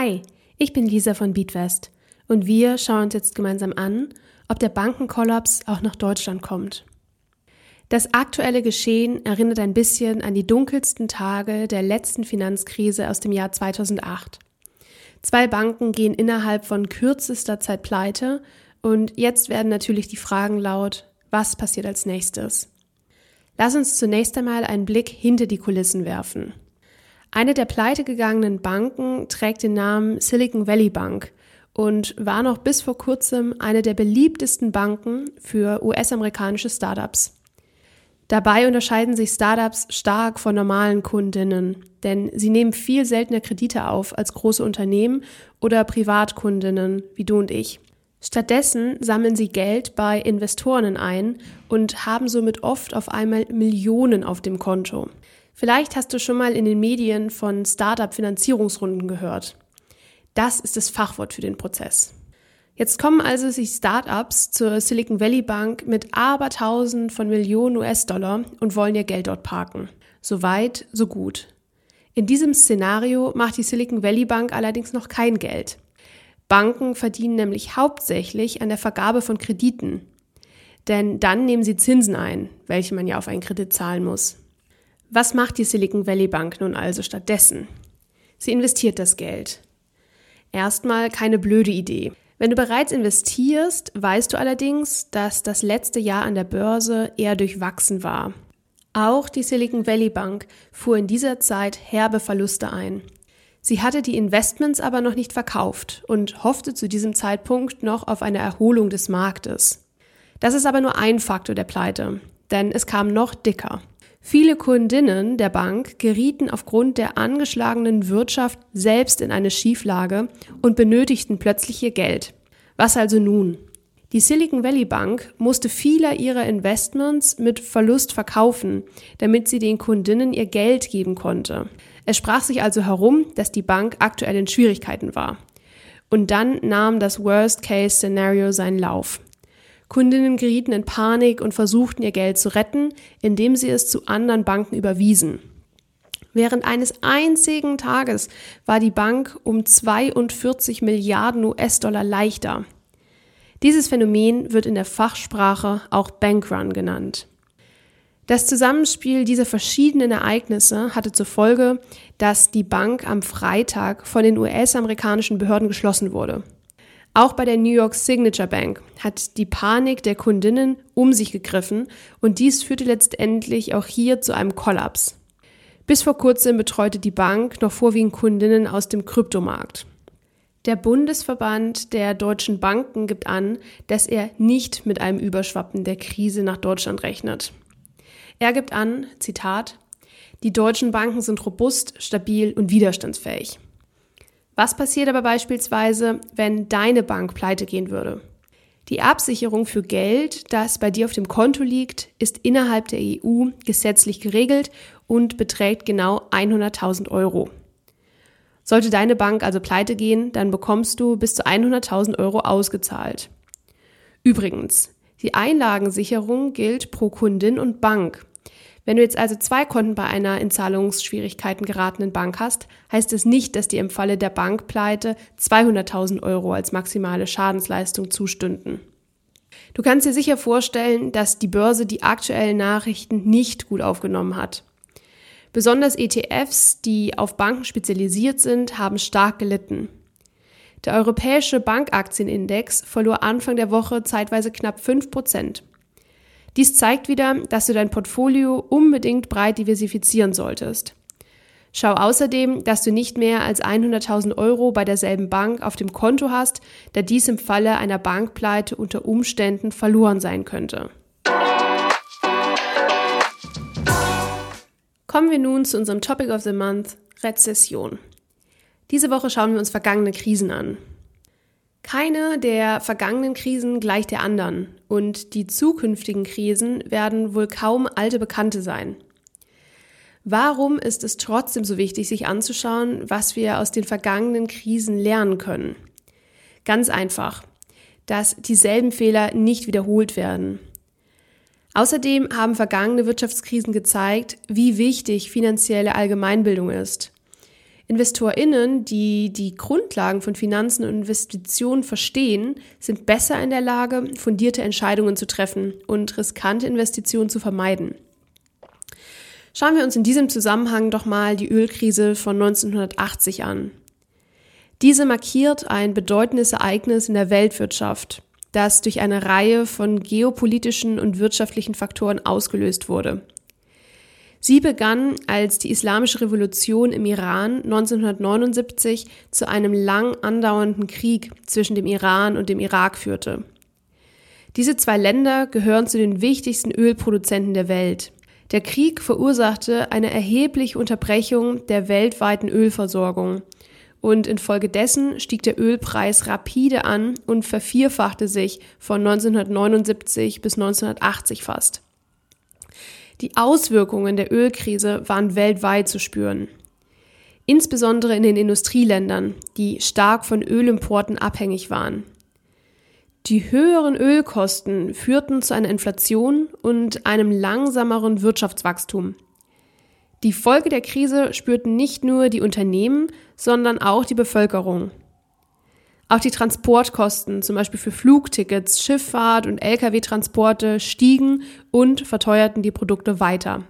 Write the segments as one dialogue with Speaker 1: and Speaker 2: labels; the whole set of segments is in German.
Speaker 1: Hi, ich bin Lisa von Beatwest und wir schauen uns jetzt gemeinsam an, ob der Bankenkollaps auch nach Deutschland kommt. Das aktuelle Geschehen erinnert ein bisschen an die dunkelsten Tage der letzten Finanzkrise aus dem Jahr 2008. Zwei Banken gehen innerhalb von kürzester Zeit pleite und jetzt werden natürlich die Fragen laut, was passiert als nächstes? Lass uns zunächst einmal einen Blick hinter die Kulissen werfen. Eine der pleitegegangenen Banken trägt den Namen Silicon Valley Bank und war noch bis vor kurzem eine der beliebtesten Banken für US-amerikanische Startups. Dabei unterscheiden sich Startups stark von normalen Kundinnen, denn sie nehmen viel seltener Kredite auf als große Unternehmen oder Privatkundinnen wie du und ich. Stattdessen sammeln sie Geld bei Investoren ein und haben somit oft auf einmal Millionen auf dem Konto. Vielleicht hast du schon mal in den Medien von Startup-Finanzierungsrunden gehört. Das ist das Fachwort für den Prozess. Jetzt kommen also sich Startups zur Silicon Valley Bank mit Abertausend von Millionen US-Dollar und wollen ihr Geld dort parken. So weit, so gut. In diesem Szenario macht die Silicon Valley Bank allerdings noch kein Geld. Banken verdienen nämlich hauptsächlich an der Vergabe von Krediten. Denn dann nehmen sie Zinsen ein, welche man ja auf einen Kredit zahlen muss. Was macht die Silicon Valley Bank nun also stattdessen? Sie investiert das Geld. Erstmal keine blöde Idee. Wenn du bereits investierst, weißt du allerdings, dass das letzte Jahr an der Börse eher durchwachsen war. Auch die Silicon Valley Bank fuhr in dieser Zeit herbe Verluste ein. Sie hatte die Investments aber noch nicht verkauft und hoffte zu diesem Zeitpunkt noch auf eine Erholung des Marktes. Das ist aber nur ein Faktor der Pleite, denn es kam noch dicker. Viele Kundinnen der Bank gerieten aufgrund der angeschlagenen Wirtschaft selbst in eine Schieflage und benötigten plötzlich ihr Geld. Was also nun? Die Silicon Valley Bank musste viele ihrer Investments mit Verlust verkaufen, damit sie den Kundinnen ihr Geld geben konnte. Es sprach sich also herum, dass die Bank aktuell in Schwierigkeiten war. Und dann nahm das Worst-Case-Szenario seinen Lauf. Kundinnen gerieten in Panik und versuchten ihr Geld zu retten, indem sie es zu anderen Banken überwiesen. Während eines einzigen Tages war die Bank um 42 Milliarden US-Dollar leichter. Dieses Phänomen wird in der Fachsprache auch Bankrun genannt. Das Zusammenspiel dieser verschiedenen Ereignisse hatte zur Folge, dass die Bank am Freitag von den US-amerikanischen Behörden geschlossen wurde. Auch bei der New York Signature Bank hat die Panik der Kundinnen um sich gegriffen und dies führte letztendlich auch hier zu einem Kollaps. Bis vor kurzem betreute die Bank noch vorwiegend Kundinnen aus dem Kryptomarkt. Der Bundesverband der deutschen Banken gibt an, dass er nicht mit einem Überschwappen der Krise nach Deutschland rechnet. Er gibt an, Zitat, die deutschen Banken sind robust, stabil und widerstandsfähig. Was passiert aber beispielsweise, wenn deine Bank pleite gehen würde? Die Absicherung für Geld, das bei dir auf dem Konto liegt, ist innerhalb der EU gesetzlich geregelt und beträgt genau 100.000 Euro. Sollte deine Bank also pleite gehen, dann bekommst du bis zu 100.000 Euro ausgezahlt. Übrigens, die Einlagensicherung gilt pro Kundin und Bank. Wenn du jetzt also zwei Konten bei einer in Zahlungsschwierigkeiten geratenen Bank hast, heißt es nicht, dass dir im Falle der Bankpleite 200.000 Euro als maximale Schadensleistung zustünden. Du kannst dir sicher vorstellen, dass die Börse die aktuellen Nachrichten nicht gut aufgenommen hat. Besonders ETFs, die auf Banken spezialisiert sind, haben stark gelitten. Der europäische Bankaktienindex verlor Anfang der Woche zeitweise knapp 5 Prozent. Dies zeigt wieder, dass du dein Portfolio unbedingt breit diversifizieren solltest. Schau außerdem, dass du nicht mehr als 100.000 Euro bei derselben Bank auf dem Konto hast, da dies im Falle einer Bankpleite unter Umständen verloren sein könnte. Kommen wir nun zu unserem Topic of the Month, Rezession. Diese Woche schauen wir uns vergangene Krisen an. Keine der vergangenen Krisen gleicht der anderen und die zukünftigen Krisen werden wohl kaum alte Bekannte sein. Warum ist es trotzdem so wichtig, sich anzuschauen, was wir aus den vergangenen Krisen lernen können? Ganz einfach, dass dieselben Fehler nicht wiederholt werden. Außerdem haben vergangene Wirtschaftskrisen gezeigt, wie wichtig finanzielle Allgemeinbildung ist. InvestorInnen, die die Grundlagen von Finanzen und Investitionen verstehen, sind besser in der Lage, fundierte Entscheidungen zu treffen und riskante Investitionen zu vermeiden. Schauen wir uns in diesem Zusammenhang doch mal die Ölkrise von 1980 an. Diese markiert ein bedeutendes Ereignis in der Weltwirtschaft, das durch eine Reihe von geopolitischen und wirtschaftlichen Faktoren ausgelöst wurde. Sie begann, als die Islamische Revolution im Iran 1979 zu einem lang andauernden Krieg zwischen dem Iran und dem Irak führte. Diese zwei Länder gehören zu den wichtigsten Ölproduzenten der Welt. Der Krieg verursachte eine erhebliche Unterbrechung der weltweiten Ölversorgung und infolgedessen stieg der Ölpreis rapide an und vervierfachte sich von 1979 bis 1980 fast. Die Auswirkungen der Ölkrise waren weltweit zu spüren. Insbesondere in den Industrieländern, die stark von Ölimporten abhängig waren. Die höheren Ölkosten führten zu einer Inflation und einem langsameren Wirtschaftswachstum. Die Folge der Krise spürten nicht nur die Unternehmen, sondern auch die Bevölkerung. Auch die Transportkosten, zum Beispiel für Flugtickets, Schifffahrt und Lkw-Transporte, stiegen und verteuerten die Produkte weiter.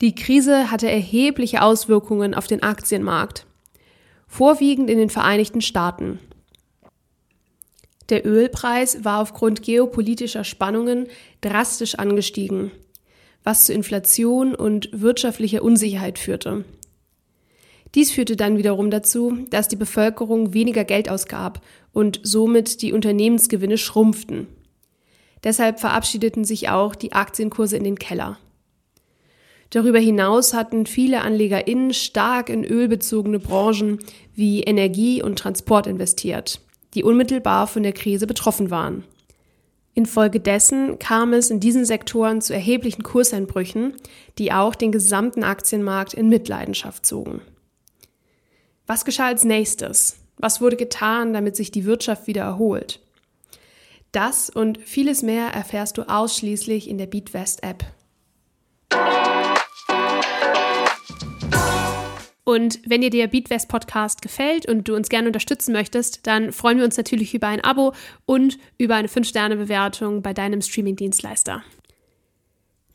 Speaker 1: Die Krise hatte erhebliche Auswirkungen auf den Aktienmarkt, vorwiegend in den Vereinigten Staaten. Der Ölpreis war aufgrund geopolitischer Spannungen drastisch angestiegen, was zu Inflation und wirtschaftlicher Unsicherheit führte. Dies führte dann wiederum dazu, dass die Bevölkerung weniger Geld ausgab und somit die Unternehmensgewinne schrumpften. Deshalb verabschiedeten sich auch die Aktienkurse in den Keller. Darüber hinaus hatten viele AnlegerInnen stark in ölbezogene Branchen wie Energie und Transport investiert die unmittelbar von der Krise betroffen waren. Infolgedessen kam es in diesen Sektoren zu erheblichen Kurseinbrüchen, die auch den gesamten Aktienmarkt in Mitleidenschaft zogen. Was geschah als nächstes? Was wurde getan, damit sich die Wirtschaft wieder erholt? Das und vieles mehr erfährst du ausschließlich in der BeatWest App. Und wenn dir der Beatwest Podcast gefällt und du uns gerne unterstützen möchtest, dann freuen wir uns natürlich über ein Abo und über eine 5-Sterne-Bewertung bei deinem Streaming-Dienstleister.